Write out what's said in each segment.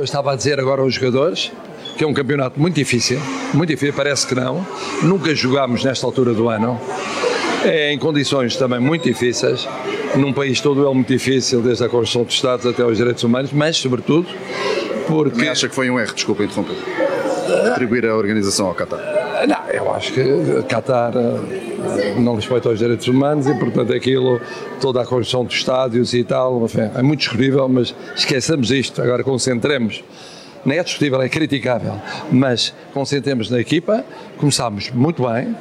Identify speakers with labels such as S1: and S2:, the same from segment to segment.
S1: Eu estava a dizer agora aos jogadores que é um campeonato muito difícil, muito difícil, parece que não. Nunca jogámos nesta altura do ano. É em condições também muito difíceis, num país todo ele muito difícil, desde a Constituição dos Estados até aos direitos humanos, mas sobretudo porque.
S2: Me acha que foi um erro, desculpa interromper. Atribuir a organização ao Qatar.
S1: Não, eu acho que Qatar eh, não respeita os direitos humanos e, portanto, aquilo, toda a construção dos estádios e tal, enfim, é muito discutível, mas esqueçamos isto, agora concentremos. Nem é discutível, é criticável, mas concentremos na equipa, começámos muito bem,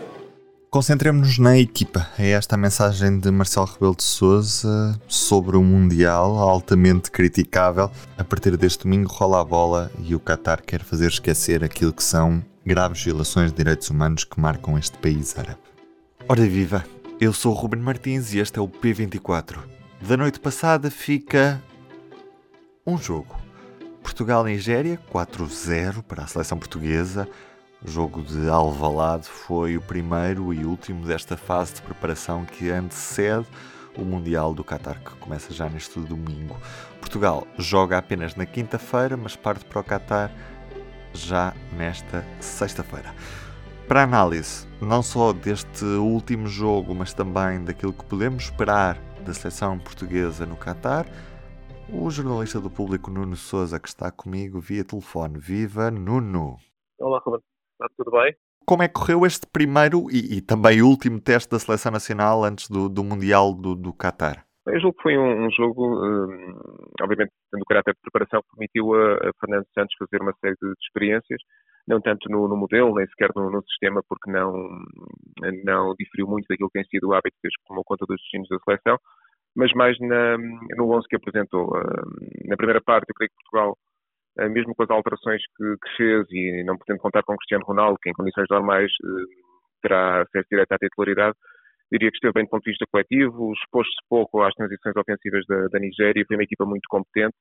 S3: Concentremos-nos na equipa. É esta a mensagem de Marcelo Rebelo de Sousa sobre o Mundial, altamente criticável. A partir deste domingo rola a bola e o Qatar quer fazer esquecer aquilo que são graves violações de direitos humanos que marcam este país árabe. Ora viva, eu sou o Ruben Martins e este é o P24. Da noite passada fica um jogo. Portugal-Nigéria, 4-0 para a seleção portuguesa. O jogo de Alvalade foi o primeiro e último desta fase de preparação que antecede o Mundial do Qatar, que começa já neste domingo. Portugal joga apenas na quinta-feira, mas parte para o Qatar já nesta sexta-feira. Para análise, não só deste último jogo, mas também daquilo que podemos esperar da seleção portuguesa no Qatar, o jornalista do público Nuno Souza, que está comigo via telefone. Viva Nuno!
S4: Olá, Roberto. Está tudo bem?
S3: Como é que correu este primeiro e, e também último teste da seleção nacional antes do, do Mundial do, do Qatar?
S4: Eu julgo que foi um, um jogo, um, obviamente, tendo o caráter de preparação, permitiu a, a, Fernando Santos fazer uma série de, de experiências, não tanto no, no, modelo, nem sequer no, no, sistema, porque não, não diferiu muito daquilo que tem sido o hábito desde que tomou conta dos destinos da seleção, mas mais na, no 11 que apresentou. Na primeira parte, eu creio que Portugal eh, mesmo com as alterações que, que, fez e não podendo contar com Cristiano Ronaldo, que em condições normais eh, terá acesso direto à titularidade, diria que esteve bem do ponto de vista coletivo, expôs-se pouco às transições ofensivas da, da Nigéria, foi uma equipa muito competente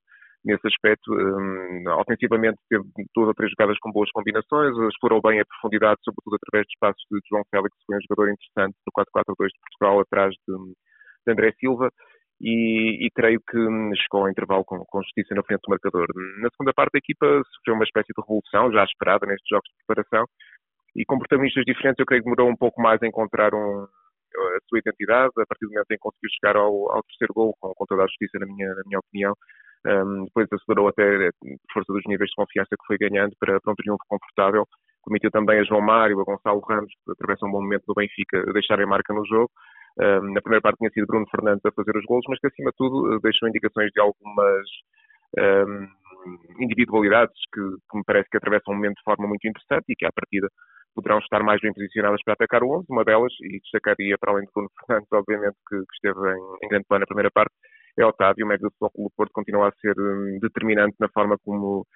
S4: nesse aspecto. Um, ofensivamente teve duas ou três jogadas com boas combinações, explorou bem a profundidade, sobretudo através de espaços de João Félix, que foi um jogador interessante no 4-4-2 de Portugal, atrás de, de André Silva e, e, creio que chegou ao intervalo com, com, justiça na frente do marcador. Na segunda parte, a equipa sofreu uma espécie de revolução, já esperada nestes jogos de preparação, e com protagonistas diferentes, eu creio que demorou um pouco mais a encontrar um, a sua identidade, a partir do momento em que conseguiu chegar ao, ao terceiro gol, com, com, toda a justiça, na minha, na minha opinião. Um, depois acelerou até, por força dos níveis de confiança que foi ganhando, para, para um triunfo confortável. Permitiu também a João Mário, a Gonçalo Ramos, que atravessam um bom momento do Benfica, deixarem marca no jogo na primeira parte tinha sido Bruno Fernandes a fazer os gols, mas que acima de tudo eh, deixou indicações de algumas um, individualidades que, que, me parece que atravessam um momento de forma muito interessante e que à partida poderão estar mais bem posicionadas para atacar o 11. Uma delas, e destacaria para além de Bruno Fernandes, obviamente, que, que esteve em, em, grande plano na primeira parte, é Otávio. O médio do Futebol do Porto continua a ser um, determinante na forma como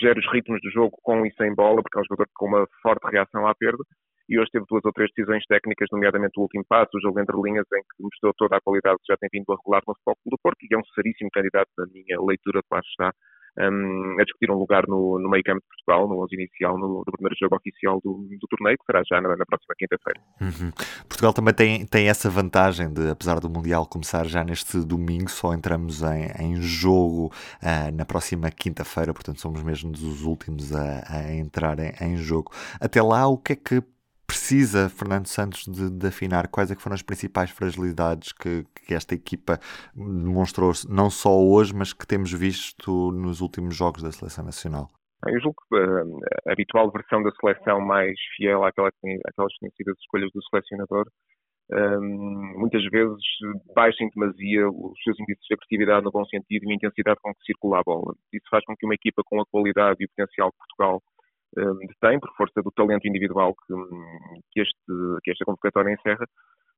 S4: gera os ritmos do jogo com e sem bola, porque é um jogador com uma forte reação à perda e hoje teve duas ou três decisões técnicas, nomeadamente o último passo, o jogo entre linhas, em que mostrou toda a qualidade que já tem vindo a regular no Futebol do Porto, e é um seríssimo candidato, na minha leitura, que lá está, um, a discutir um lugar no, no meio campo de Portugal, no 11 inicial, no, no, primeiro jogo oficial do, do torneio, que será já na, na próxima quinta-feira.
S3: Uhum. Portugal também tem, tem essa vantagem de, apesar do Mundial começar já neste domingo, só entramos em, em jogo uh, na próxima quinta-feira, portanto somos mesmo dos últimos a, a entrar em, em jogo. Até lá, o que é que precisa Fernando Santos de, de, afinar? Quais é foram as principais fragilidades que, que, esta equipa demonstrou, não só hoje, mas que temos visto nos últimos jogos da Seleção Nacional?
S4: Eu julgo que uh, a habitual versão da seleção mais fiel àquela, àquelas conhecidas escolhas do selecionador um, muitas vezes baixa em demasia os seus índices de agressividade no bom sentido e a intensidade com que circula a bola. Isso faz com que uma equipa com a qualidade e o potencial que Portugal detém, por força do talento individual que, que, este, que esta convocatória encerra,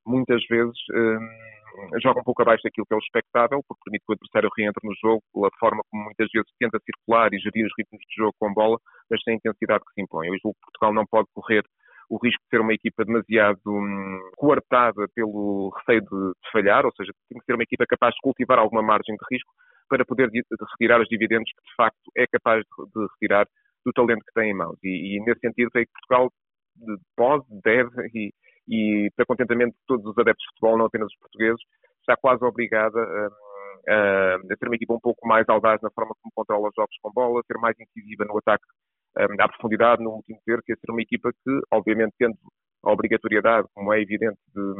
S4: muitas vezes um, joga um pouco abaixo daquilo que é o expectável, porque permite que o adversário reentre no jogo pela forma como muitas vezes tenta circular e gerir os ritmos de jogo com bola, mas sem a intensidade que se impõe. Eu julgo que Portugal não pode correr o risco de ser uma equipa demasiado hum, coartada pelo receio de, de, falhar, ou seja, tem que ser uma equipa capaz de cultivar alguma margem de risco para poder de, de retirar os dividendos que de facto é capaz de, de retirar do talento que tem em mãos. E, e nesse sentido, creio que Portugal pode, deve e, e, para contentamento de todos os adeptos de futebol, não apenas os portugueses, está quase obrigada a, uh, ser uma equipa um pouco mais audaz na forma como controla os jogos com bola, ser mais incisiva no ataque à profundidade no último terço e ser uma equipa que, obviamente, tendo a obrigatoriedade, como é evidente, de,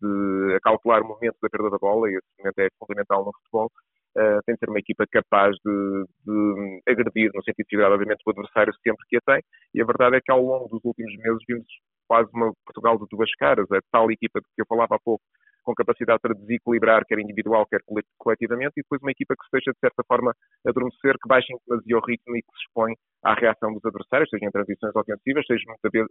S4: de calcular o momento da perda da bola, e esse momento é fundamental no futebol, uh, tem de ser uma equipa capaz de, de agredir, no sentido de obviamente, o adversário sempre que a tem, e a verdade é que ao longo dos últimos meses vimos quase uma Portugal de duas caras, a tal equipa de que eu falava há pouco, com capacidade para desequilibrar, quer individual, quer coletivamente, e depois uma equipa que se deixa, de certa forma, adormecer, que baixa em demasia o ritmo e que se expõe à reação dos adversários, seja em transições ofensivas, seja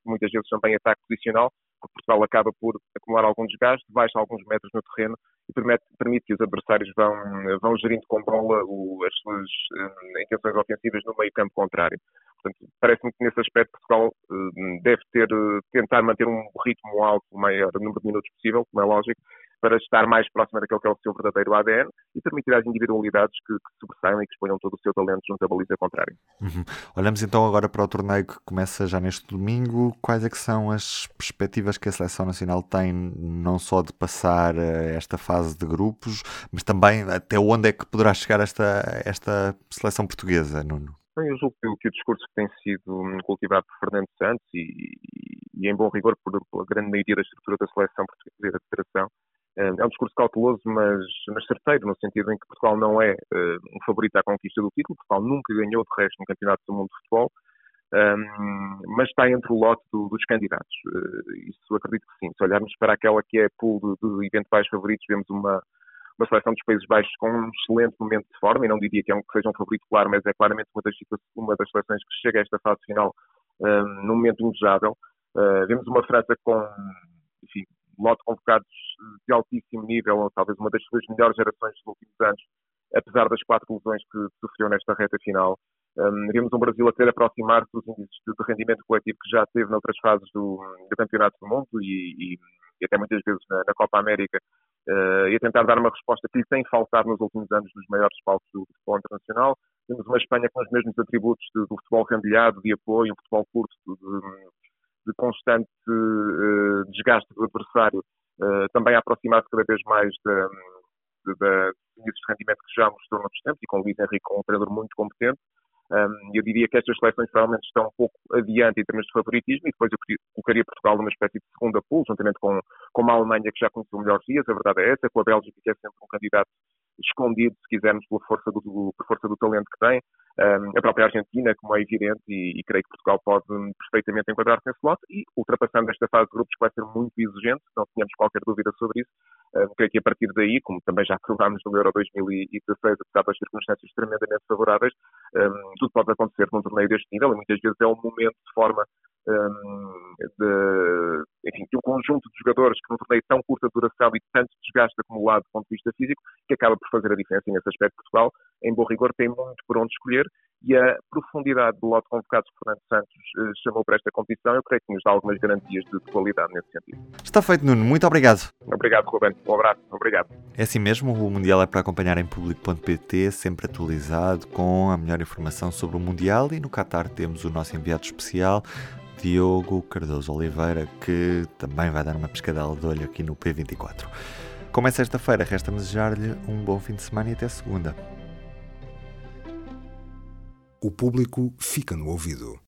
S4: muitas vezes também ataque posicional, porque Portugal acaba por acumular algum desgaste, baixa alguns metros no terreno e permite, permite que os adversários vão, vão gerindo com bola o, as suas um, intenções ofensivas no meio campo contrário. Portanto, parece-me que nesse aspecto Portugal um, deve ter, tentar manter um ritmo alto, o maior número de minutos possível, como é lógico, para estar mais próxima daquele que é o seu verdadeiro ADN e permitir às individualidades que, que sobressaiam e que exponham todo o seu talento junto à baliza contrária.
S3: Uhum. Olhamos então agora para o torneio que começa já neste domingo. Quais é que são as perspectivas que a Seleção Nacional tem, não só de passar eh, esta fase de grupos, mas também até onde é que poderá chegar esta, esta Seleção Portuguesa, Nuno?
S4: Bem, eu julgo que o discurso que tem sido cultivado por Fernando Santos e, e, em bom rigor por, pela grande maioria da estrutura da seleção portuguesa e da federação é um discurso cauteloso, mas, mas certeiro, no sentido em que Portugal não é uh, um favorito à conquista do título. Portugal nunca ganhou, de resto, no Campeonato do Mundo de Futebol, um, mas está entre o lote do, dos candidatos. Uh, isso acredito que sim. Se olharmos para aquela que é pool de, eventuais favoritos, vemos uma, uma seleção dos Países Baixos com um excelente momento de forma, e não diria que, é um, que seja um favorito claro, mas é claramente uma das, uma das seleções que chega a esta fase final um, num momento indesejável. Uh, vemos uma França com, enfim, lote convocados de altíssimo nível, ou talvez uma das suas melhores gerações dos últimos anos, apesar das quatro lesões que sofreu nesta reta final. Um, vimos um Brasil a querer aproximar-se dos índices de, rendimento coletivo que já teve noutras fases do, do Campeonato do Mundo e, e, e, até muitas vezes na, na Copa América, uh, e a tentar dar uma resposta que lhe tem faltado nos últimos anos nos maiores palcos do, do futebol internacional. Temos uma Espanha com os mesmos atributos do futebol rendilhado, de apoio, um futebol curto, de, de constante uh, desgaste do adversário, uh, também a aproximar-se cada vez mais da, da, de rendimento que já mostrou noutros tempos e com o Luís Henrique, um treinador muito competente. Um, eu diria que estas seleções provavelmente estão um pouco adiante em termos de favoritismo e depois eu colocaria Portugal numa espécie de segunda pool, juntamente com, com a Alemanha que já conheceu melhores dias, a verdade é essa, com a Bélgica que é sempre um candidato escondido, se quisermos, pela força do, força do talento que tem. Um, a própria Argentina, como é evidente, e, e creio que Portugal pode hum, perfeitamente enquadrar-se nesse lote, e ultrapassando esta fase de grupos que vai ser muito exigente, não tínhamos qualquer dúvida sobre isso, um, creio que a partir daí, como também já provámos no Euro 2016, apesar das circunstâncias tremendamente favoráveis, um, tudo pode acontecer num torneio deste nível, e muitas vezes é um momento de forma um, de, enfim, de um conjunto de jogadores que num torneio tão curta duração e tanto desgaste acumulado do ponto de vista físico, que acaba por fazer a diferença. E nesse aspecto, Portugal, em bom rigor, tem muito por onde escolher e a profundidade do lote convocado por Fernando Santos eh, chamou para esta competição. Eu creio que nos dá algumas garantias de, de qualidade nesse sentido.
S3: Está feito, Nuno. Muito obrigado.
S4: Obrigado, Ruben. Um abraço. Obrigado.
S3: É assim mesmo. O Mundial é para acompanhar em público.pt, sempre atualizado com a melhor informação sobre o Mundial. E no Qatar temos o nosso enviado especial, Diogo Cardoso Oliveira, também vai dar uma pescadela de olho aqui no P24. Como é sexta-feira, resta-me desejar-lhe um bom fim de semana e até segunda.
S5: O público fica no ouvido.